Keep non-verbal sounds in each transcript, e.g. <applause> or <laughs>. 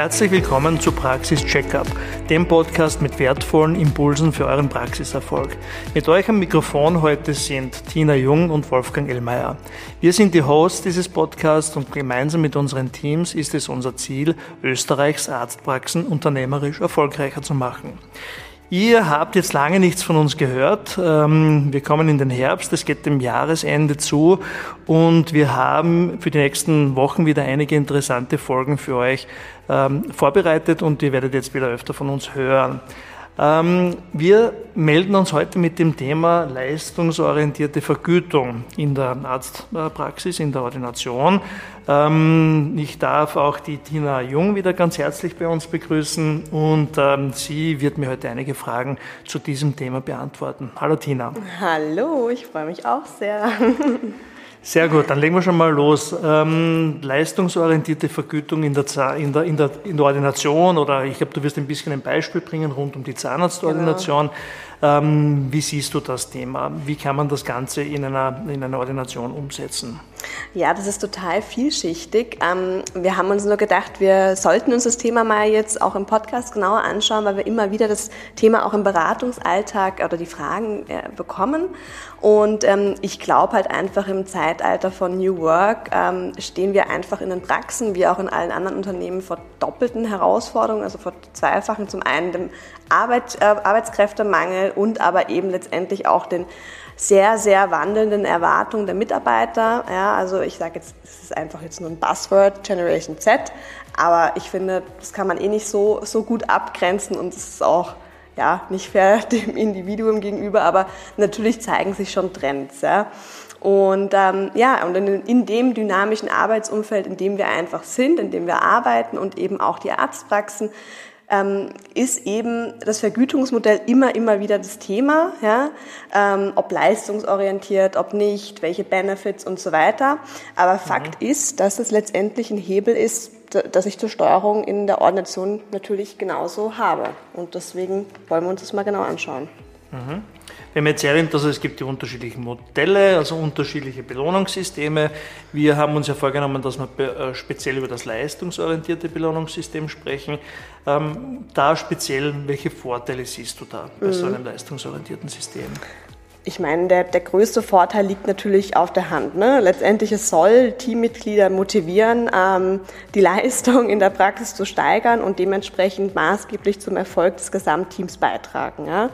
Herzlich willkommen zu Praxis Checkup, dem Podcast mit wertvollen Impulsen für euren Praxiserfolg. Mit euch am Mikrofon heute sind Tina Jung und Wolfgang Ellmeier. Wir sind die Hosts dieses Podcasts und gemeinsam mit unseren Teams ist es unser Ziel, Österreichs Arztpraxen unternehmerisch erfolgreicher zu machen. Ihr habt jetzt lange nichts von uns gehört. Ähm, wir kommen in den Herbst, es geht dem Jahresende zu und wir haben für die nächsten Wochen wieder einige interessante Folgen für euch ähm, vorbereitet und ihr werdet jetzt wieder öfter von uns hören. Ähm, wir melden uns heute mit dem Thema leistungsorientierte Vergütung in der Arztpraxis, in der Ordination. Ähm, ich darf auch die Tina Jung wieder ganz herzlich bei uns begrüßen und ähm, sie wird mir heute einige Fragen zu diesem Thema beantworten. Hallo Tina. Hallo, ich freue mich auch sehr. <laughs> Sehr gut, dann legen wir schon mal los. Ähm, leistungsorientierte Vergütung in der, in, der, in, der, in der Ordination oder ich glaube, du wirst ein bisschen ein Beispiel bringen rund um die Zahnarztordination. Genau. Ähm, wie siehst du das Thema? Wie kann man das Ganze in einer, in einer Ordination umsetzen? Ja, das ist total vielschichtig. Ähm, wir haben uns nur gedacht, wir sollten uns das Thema mal jetzt auch im Podcast genauer anschauen, weil wir immer wieder das Thema auch im Beratungsalltag oder die Fragen äh, bekommen. Und ähm, ich glaube halt einfach im Zeitalter von New Work stehen wir einfach in den Praxen, wie auch in allen anderen Unternehmen, vor doppelten Herausforderungen, also vor zweifachen. Zum einen dem Arbeit, äh, Arbeitskräftemangel und aber eben letztendlich auch den sehr, sehr wandelnden Erwartungen der Mitarbeiter. Ja, also ich sage jetzt, es ist einfach jetzt nur ein Buzzword, Generation Z, aber ich finde, das kann man eh nicht so, so gut abgrenzen und es ist auch ja, nicht fair <laughs> dem Individuum gegenüber, aber natürlich zeigen sich schon Trends. Ja. Und ähm, ja, und in, in, dem dynamischen Arbeitsumfeld, in dem wir einfach sind, in dem wir arbeiten und eben auch die Arztpraxen, ist eben das Vergütungsmodell immer, immer wieder das Thema, ja? Ähm, ob leistungsorientiert, ob nicht, welche Benefits und so weiter. Aber mhm. Fakt ist, dass es letztendlich ein Hebel ist, dass ich zur Steuerung in der Ordination natürlich genauso habe. Und deswegen wollen wir uns das mal genau anschauen. Mhm. Wir haben jetzt erwähnt, also es gibt die unterschiedlichen Modelle, also unterschiedliche Belohnungssysteme. Wir haben uns ja vorgenommen, dass wir äh, speziell über das leistungsorientierte Belohnungssystem sprechen. Ähm, da speziell, welche Vorteile siehst du da bei mhm. so einem leistungsorientierten System? Ich meine, der, der größte Vorteil liegt natürlich auf der Hand. Ne? Letztendlich es soll Teammitglieder motivieren, ähm, die <laughs> Leistung in der Praxis zu steigern und dementsprechend maßgeblich zum Erfolg des Gesamtteams beitragen. Ja?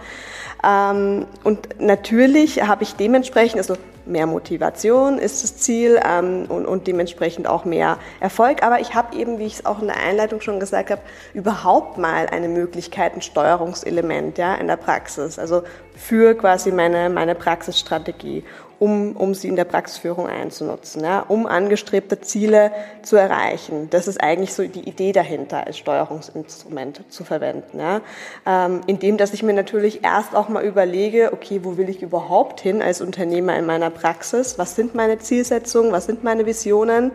Ähm, und natürlich habe ich dementsprechend, also mehr Motivation ist das Ziel ähm, und, und dementsprechend auch mehr Erfolg. Aber ich habe eben, wie ich es auch in der Einleitung schon gesagt habe, überhaupt mal eine Möglichkeit, ein Steuerungselement ja, in der Praxis, also für quasi meine, meine Praxisstrategie um, um sie in der Praxisführung einzunutzen, ja, um angestrebte Ziele zu erreichen. Das ist eigentlich so die Idee dahinter, als Steuerungsinstrument zu verwenden. Ja. Ähm, indem, dass ich mir natürlich erst auch mal überlege, okay, wo will ich überhaupt hin als Unternehmer in meiner Praxis? Was sind meine Zielsetzungen? Was sind meine Visionen?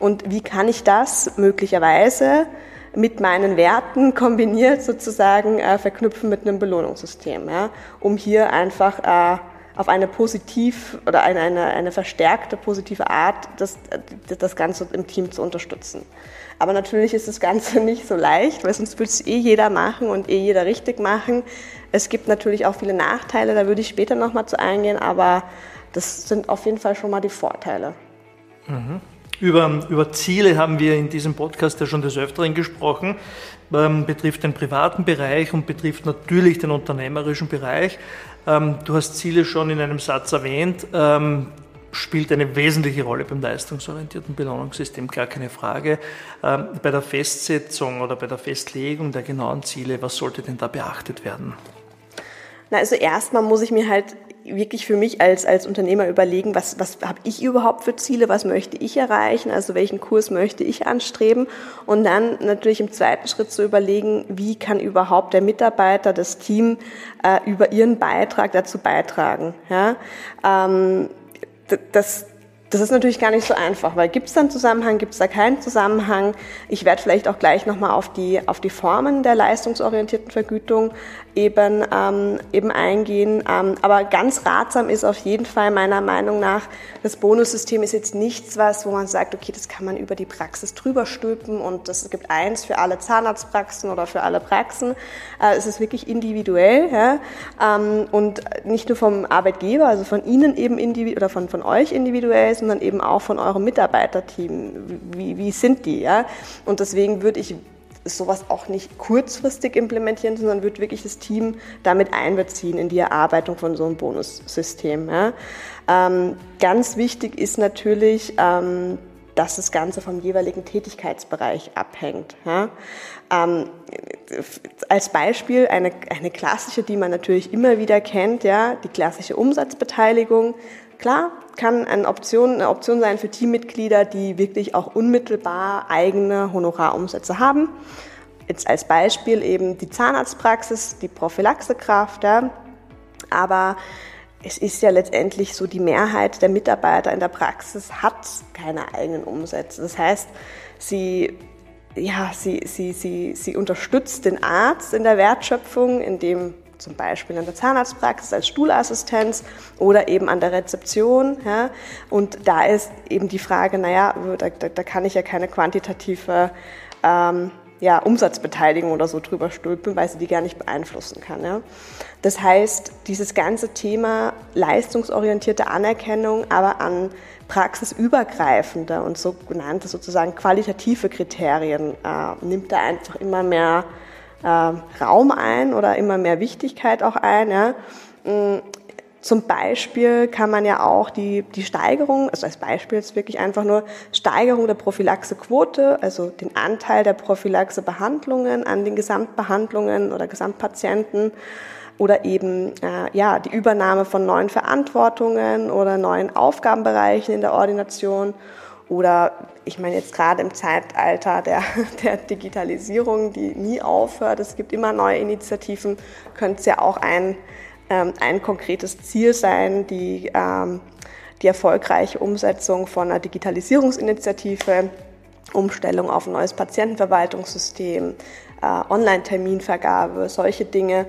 Und wie kann ich das möglicherweise mit meinen Werten kombiniert sozusagen äh, verknüpfen mit einem Belohnungssystem, ja, um hier einfach äh, auf eine positiv oder eine, eine, eine verstärkte positive Art das, das Ganze im Team zu unterstützen. Aber natürlich ist das Ganze <laughs> nicht so leicht, weil sonst würde es eh jeder machen und eh jeder richtig machen. Es gibt natürlich auch viele Nachteile, da würde ich später nochmal zu eingehen, aber das sind auf jeden Fall schon mal die Vorteile. Mhm. Über, über Ziele haben wir in diesem Podcast ja schon des Öfteren gesprochen. Ähm, betrifft den privaten Bereich und betrifft natürlich den unternehmerischen Bereich. Ähm, du hast Ziele schon in einem Satz erwähnt. Ähm, spielt eine wesentliche Rolle beim leistungsorientierten Belohnungssystem, gar keine Frage. Ähm, bei der Festsetzung oder bei der Festlegung der genauen Ziele, was sollte denn da beachtet werden? Na, also erstmal muss ich mir halt wirklich für mich als, als Unternehmer überlegen, was, was habe ich überhaupt für Ziele, was möchte ich erreichen, also welchen Kurs möchte ich anstreben und dann natürlich im zweiten Schritt zu überlegen, wie kann überhaupt der Mitarbeiter, das Team äh, über ihren Beitrag dazu beitragen. Ja? Ähm, das, das ist natürlich gar nicht so einfach, weil gibt es da einen Zusammenhang, gibt es da keinen Zusammenhang? Ich werde vielleicht auch gleich nochmal auf die, auf die Formen der leistungsorientierten Vergütung eben, ähm, eben eingehen. Ähm, aber ganz ratsam ist auf jeden Fall meiner Meinung nach, das Bonussystem ist jetzt nichts was, wo man sagt, okay, das kann man über die Praxis drüber stülpen und das gibt eins für alle Zahnarztpraxen oder für alle Praxen. Äh, es ist wirklich individuell ja? ähm, und nicht nur vom Arbeitgeber, also von Ihnen eben individuell oder von, von euch individuell, sondern eben auch von eurem Mitarbeiterteam. Wie, wie sind die? Ja? Und deswegen würde ich sowas auch nicht kurzfristig implementieren, sondern wird wirklich das Team damit einbeziehen in die Erarbeitung von so einem Bonussystem. Ja. Ähm, ganz wichtig ist natürlich, ähm, dass das Ganze vom jeweiligen Tätigkeitsbereich abhängt. Ja. Ähm, als Beispiel eine, eine klassische, die man natürlich immer wieder kennt, ja, die klassische Umsatzbeteiligung. Klar, kann eine Option, eine Option sein für Teammitglieder, die wirklich auch unmittelbar eigene Honorarumsätze haben. Jetzt als Beispiel eben die Zahnarztpraxis, die Prophylaxekraft, ja. aber es ist ja letztendlich so, die Mehrheit der Mitarbeiter in der Praxis hat keine eigenen Umsätze. Das heißt, sie ja, sie, sie, sie, sie unterstützt den Arzt in der Wertschöpfung, indem zum Beispiel in der Zahnarztpraxis als Stuhlassistenz oder eben an der Rezeption. Ja. Und da ist eben die Frage, naja, da, da, da kann ich ja keine quantitative ähm, ja, Umsatzbeteiligung oder so drüber stülpen, weil sie die gar nicht beeinflussen kann. Ja. Das heißt, dieses ganze Thema leistungsorientierte Anerkennung, aber an praxisübergreifende und sogenannte sozusagen qualitative Kriterien äh, nimmt da einfach immer mehr Raum ein oder immer mehr Wichtigkeit auch ein. Ja. Mm, zum Beispiel kann man ja auch die, die Steigerung, also als Beispiel jetzt wirklich einfach nur Steigerung der Prophylaxequote, also den Anteil der Prophylaxebehandlungen an den Gesamtbehandlungen oder Gesamtpatienten oder eben äh, ja, die Übernahme von neuen Verantwortungen oder neuen Aufgabenbereichen in der Ordination oder ich meine jetzt gerade im Zeitalter der, <laughs> der Digitalisierung, die nie aufhört, es gibt immer neue Initiativen, könnte es ja auch ein, ähm, ein konkretes Ziel sein, die, ähm, die erfolgreiche Umsetzung von einer Digitalisierungsinitiative, Umstellung auf ein neues Patientenverwaltungssystem, äh, Online-Terminvergabe, solche Dinge.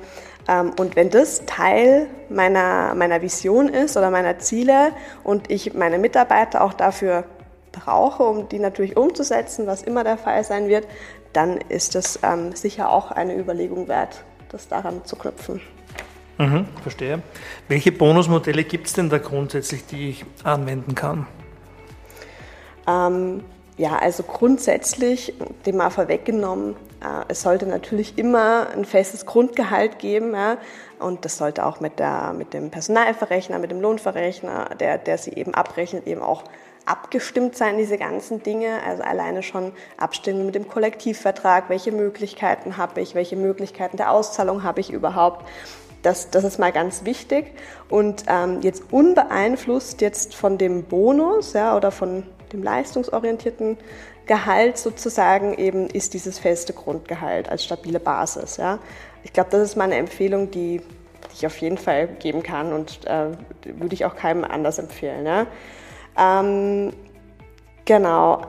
Ähm, und wenn das Teil meiner, meiner Vision ist oder meiner Ziele und ich meine Mitarbeiter auch dafür brauche, um die natürlich umzusetzen, was immer der Fall sein wird, dann ist es ähm, sicher auch eine Überlegung wert, das daran zu knüpfen. Mhm, verstehe. Welche Bonusmodelle gibt es denn da grundsätzlich, die ich anwenden kann? Ähm, ja, also grundsätzlich, dem mal vorweggenommen, äh, es sollte natürlich immer ein festes Grundgehalt geben. Ja, und das sollte auch mit, der, mit dem Personalverrechner, mit dem Lohnverrechner, der, der sie eben abrechnet, eben auch abgestimmt sein, diese ganzen Dinge. Also alleine schon Abstimmung mit dem Kollektivvertrag, welche Möglichkeiten habe ich, welche Möglichkeiten der Auszahlung habe ich überhaupt. Das, das ist mal ganz wichtig. Und ähm, jetzt unbeeinflusst jetzt von dem Bonus ja, oder von dem leistungsorientierten Gehalt sozusagen eben ist dieses feste Grundgehalt als stabile Basis. Ja. Ich glaube, das ist meine Empfehlung, die, die ich auf jeden Fall geben kann und äh, würde ich auch keinem anders empfehlen. Ja. Ähm, genau.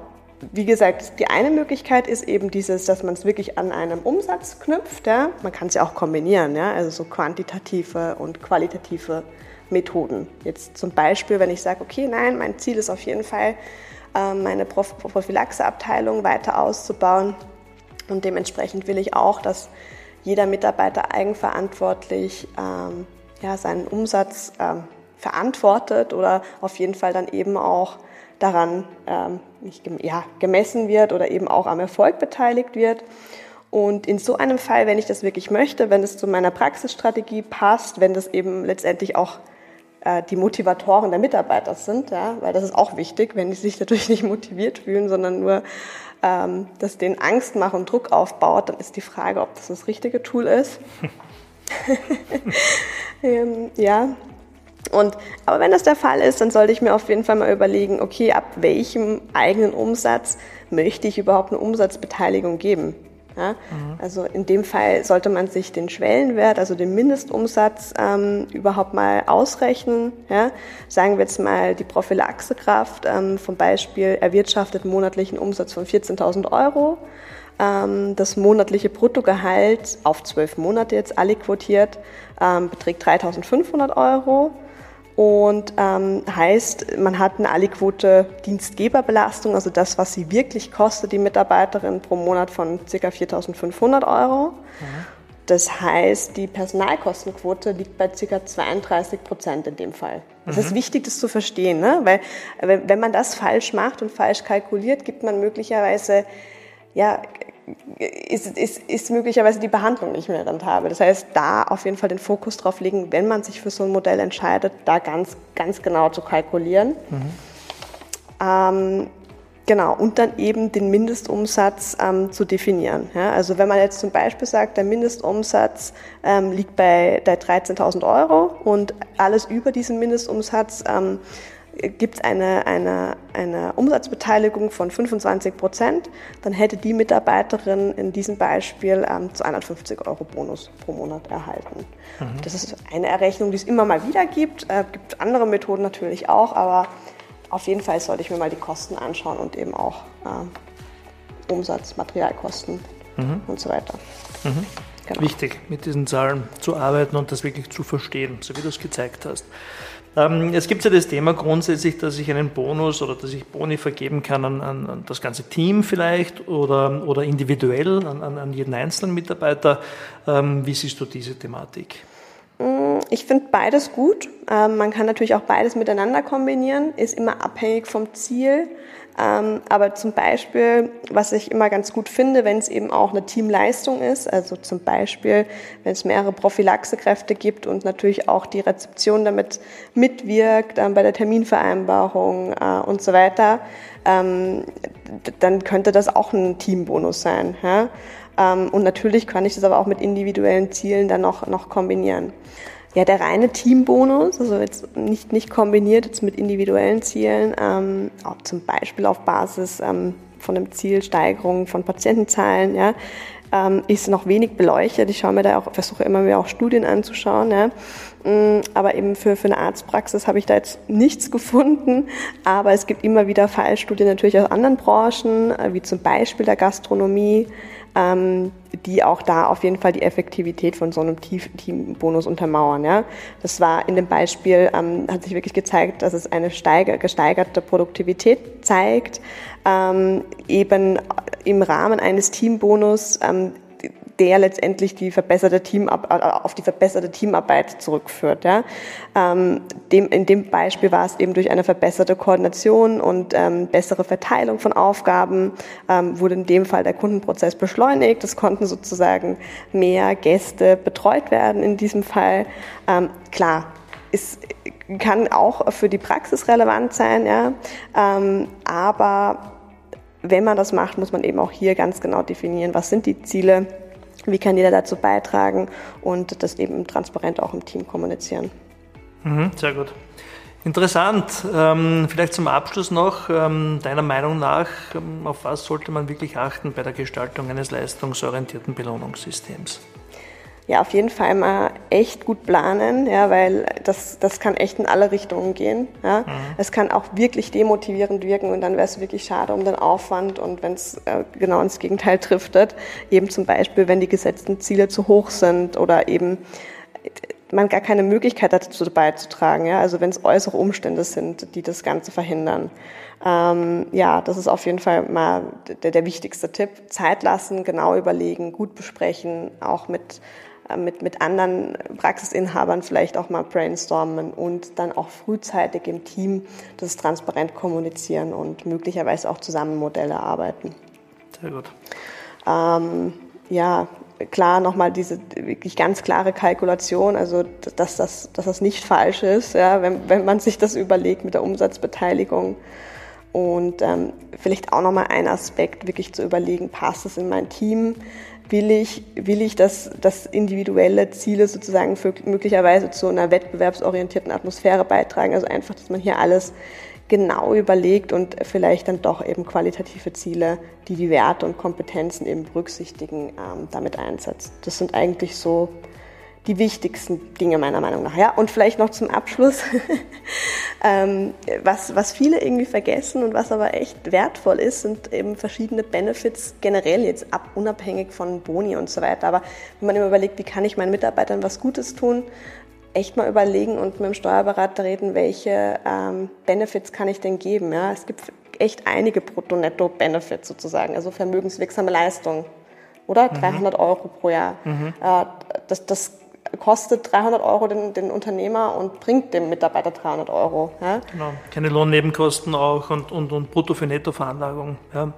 Wie gesagt, die eine Möglichkeit ist eben dieses, dass man es wirklich an einem Umsatz knüpft. Ja? Man kann es ja auch kombinieren, ja? also so quantitative und qualitative Methoden. Jetzt zum Beispiel, wenn ich sage, okay, nein, mein Ziel ist auf jeden Fall, ähm, meine Prophylaxeabteilung weiter auszubauen und dementsprechend will ich auch, dass jeder Mitarbeiter eigenverantwortlich ähm, ja, seinen Umsatz ähm, verantwortet oder auf jeden Fall dann eben auch daran ähm, nicht, ja, gemessen wird oder eben auch am Erfolg beteiligt wird. Und in so einem Fall, wenn ich das wirklich möchte, wenn es zu meiner Praxisstrategie passt, wenn das eben letztendlich auch äh, die Motivatoren der Mitarbeiter sind, ja, weil das ist auch wichtig, wenn die sich natürlich nicht motiviert fühlen, sondern nur ähm, das denen Angst macht und Druck aufbaut, dann ist die Frage, ob das das richtige Tool ist. <laughs> <laughs> ähm, ja, und, aber wenn das der Fall ist, dann sollte ich mir auf jeden Fall mal überlegen, okay, ab welchem eigenen Umsatz möchte ich überhaupt eine Umsatzbeteiligung geben? Ja? Mhm. Also in dem Fall sollte man sich den Schwellenwert, also den Mindestumsatz ähm, überhaupt mal ausrechnen. Ja? Sagen wir jetzt mal die Prophylaxekraft ähm, vom Beispiel erwirtschaftet monatlichen Umsatz von 14.000 Euro. Ähm, das monatliche Bruttogehalt auf zwölf Monate jetzt alle quotiert ähm, beträgt 3.500 Euro und ähm, heißt, man hat eine aliquote Dienstgeberbelastung, also das, was sie wirklich kostet, die Mitarbeiterin pro Monat von ca. 4.500 Euro. Mhm. Das heißt, die Personalkostenquote liegt bei ca. 32 Prozent in dem Fall. Es mhm. ist wichtig, das zu verstehen, ne? weil wenn man das falsch macht und falsch kalkuliert, gibt man möglicherweise ja, ist, ist, ist möglicherweise die Behandlung nicht mehr rentabel. Das heißt, da auf jeden Fall den Fokus drauf legen, wenn man sich für so ein Modell entscheidet, da ganz, ganz genau zu kalkulieren. Mhm. Ähm, genau, und dann eben den Mindestumsatz ähm, zu definieren. Ja, also wenn man jetzt zum Beispiel sagt, der Mindestumsatz ähm, liegt bei, bei 13.000 Euro und alles über diesen Mindestumsatz ähm, gibt es eine, eine, eine Umsatzbeteiligung von 25 Prozent, dann hätte die Mitarbeiterin in diesem Beispiel ähm, 250 Euro Bonus pro Monat erhalten. Mhm. Das ist eine Errechnung, die es immer mal wieder gibt. Äh, gibt andere Methoden natürlich auch, aber auf jeden Fall sollte ich mir mal die Kosten anschauen und eben auch äh, Umsatz, Materialkosten mhm. und so weiter. Mhm. Genau. Wichtig, mit diesen Zahlen zu arbeiten und das wirklich zu verstehen, so wie du es gezeigt hast. Ähm, es gibt ja das Thema grundsätzlich, dass ich einen Bonus oder dass ich Boni vergeben kann an, an, das ganze Team vielleicht oder, oder individuell an, an jeden einzelnen Mitarbeiter. Ähm, wie siehst du diese Thematik? Mm, ich finde beides gut. Ähm, man kann natürlich auch beides miteinander kombinieren, ist immer abhängig vom Ziel. Ähm, aber zum Beispiel, was ich immer ganz gut finde, wenn es eben auch eine Teamleistung ist, also zum Beispiel, wenn es mehrere Prophylaxekräfte gibt und natürlich auch die Rezeption damit mitwirkt ähm, bei der Terminvereinbarung äh, und so weiter, ähm, dann könnte das auch ein Teambonus sein. Und natürlich kann ich das aber auch mit individuellen Zielen dann noch, noch kombinieren. Ja, der reine Teambonus, also jetzt nicht, nicht kombiniert jetzt mit individuellen Zielen, ähm, auch zum Beispiel auf Basis ähm, von einem Ziel Steigerung von Patientenzahlen, ja, ähm, ist noch wenig beleuchtet. Ich schaue mir da auch, versuche immer mehr auch Studien anzuschauen. Ja. Mm, aber eben für, für eine Arztpraxis habe ich da jetzt nichts <laughs> gefunden. Aber es gibt immer wieder Fallstudien natürlich aus anderen Branchen, äh, wie zum Beispiel der Gastronomie, ähm, die auch da auf jeden Fall die Effektivität von so einem Teambonus untermauern. Ja. Das war in dem Beispiel, ähm, hat sich wirklich gezeigt, dass es eine steiger, gesteigerte Produktivität zeigt, ähm, eben im Rahmen eines Teambonus ähm, der letztendlich die verbesserte Teamab äh, auf die verbesserte Teamarbeit zurückführt. Ja. Ähm, dem, in dem Beispiel war es eben durch eine verbesserte Koordination und ähm, bessere Verteilung von Aufgaben ähm, wurde in dem Fall der Kundenprozess beschleunigt. Es konnten sozusagen mehr Gäste betreut werden in diesem Fall. Ähm, klar, es kann auch für die Praxis relevant sein, ja, ähm, aber wenn man das macht, muss man eben auch hier ganz genau definieren, was sind die Ziele, wie kann jeder dazu beitragen und das eben transparent auch im Team kommunizieren. Mhm, sehr gut. Interessant. Ähm, vielleicht zum Abschluss noch, ähm, deiner Meinung nach, ähm, auf was sollte man wirklich achten bei der Gestaltung eines leistungsorientierten Belohnungssystems? Ja, auf jeden Fall mal echt gut planen, ja, weil das, das kann echt in alle Richtungen gehen. Ja. Mhm. Es kann auch wirklich demotivierend wirken und dann wäre es wirklich schade um den Aufwand und wenn es äh, genau ins Gegenteil <laughs> driftet, eben zum Beispiel, wenn die gesetzten Ziele zu hoch sind oder eben man gar keine Möglichkeit dazu beizutragen, ja, also wenn es äußere Umstände sind, die das Ganze verhindern. Ähm, ja, das ist auf jeden Fall mal der, der wichtigste Tipp. Zeit lassen, genau überlegen, gut besprechen, auch mit mit, mit anderen Praxisinhabern vielleicht auch mal brainstormen und dann auch frühzeitig im Team das transparent kommunizieren und möglicherweise auch zusammen Modelle arbeiten. Sehr gut. Ähm, ja, klar nochmal diese wirklich ganz klare Kalkulation, also dass das, dass das nicht falsch ist, ja, wenn, wenn man sich das überlegt mit der Umsatzbeteiligung. Und ähm, vielleicht auch nochmal ein Aspekt, wirklich zu überlegen, passt es in mein Team? Will ich, will ich dass, dass individuelle Ziele sozusagen für, möglicherweise zu einer wettbewerbsorientierten Atmosphäre beitragen. Also einfach, dass man hier alles genau überlegt und vielleicht dann doch eben qualitative Ziele, die die Werte und Kompetenzen eben berücksichtigen, ähm, damit einsetzt. Das sind eigentlich so die wichtigsten Dinge meiner Meinung nach. Ja, und vielleicht noch zum Abschluss, <laughs> ähm, was, was viele irgendwie vergessen und was aber echt wertvoll ist, sind eben verschiedene Benefits generell jetzt ab, unabhängig von Boni und so weiter. Aber wenn man immer überlegt, wie kann ich meinen Mitarbeitern was Gutes tun, echt mal überlegen und mit dem Steuerberater reden, welche ähm, Benefits kann ich denn geben. Ja? Es gibt echt einige Brutto-Netto-Benefits sozusagen, also vermögenswirksame Leistung, oder? Mhm. 300 Euro pro Jahr. Mhm. Äh, das, das kostet 300 Euro den, den, Unternehmer und bringt dem Mitarbeiter 300 Euro. Ja? Genau, keine Lohnnebenkosten auch und, und, und Brutto für Netto-Veranlagung. Ja.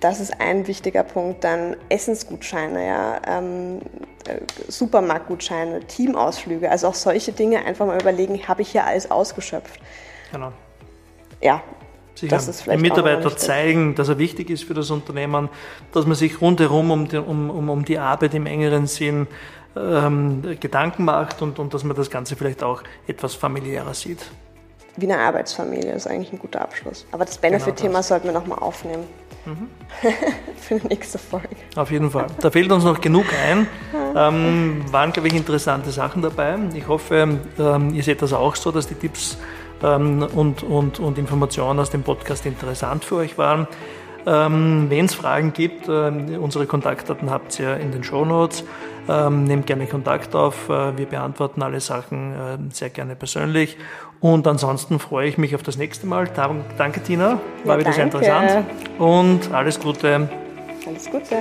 Das ist ein wichtiger Punkt. Dann Essensgutscheine, ja, ähm, äh, Supermarktgutscheine, Teamausflüge, also auch solche Dinge einfach mal überlegen, habe ich hier alles ausgeschöpft? Genau. Ja, Sicher. Das ist Mitarbeiter zeigen, dass er wichtig ist für das Unternehmen, dass man sich rundherum um die, um, um, um die Arbeit im engeren Sinn ähm, Gedanken macht und, und dass man das Ganze vielleicht auch etwas familiärer sieht. Wie eine Arbeitsfamilie ist eigentlich ein guter Abschluss. Aber das Benefit-Thema genau sollten wir nochmal aufnehmen. Mhm. <laughs> Für die nächste Folge. Auf jeden Fall. Da fehlt uns noch genug ein. <laughs> Ähm, waren, glaube ich, interessante Sachen dabei. Ich hoffe, ähm, ihr seht das auch so, dass die Tipps ähm, und, und, und Informationen aus dem Podcast interessant für euch waren. Ähm, Wenn es Fragen gibt, äh, unsere Kontaktdaten habt ihr in den Show Notes. Ähm, nehmt gerne Kontakt auf. Äh, wir beantworten alle Sachen äh, sehr gerne persönlich. Und ansonsten freue ich mich auf das nächste Mal. Danke, Tina. War ja, wieder sehr interessant. Und alles Gute. Alles Gute.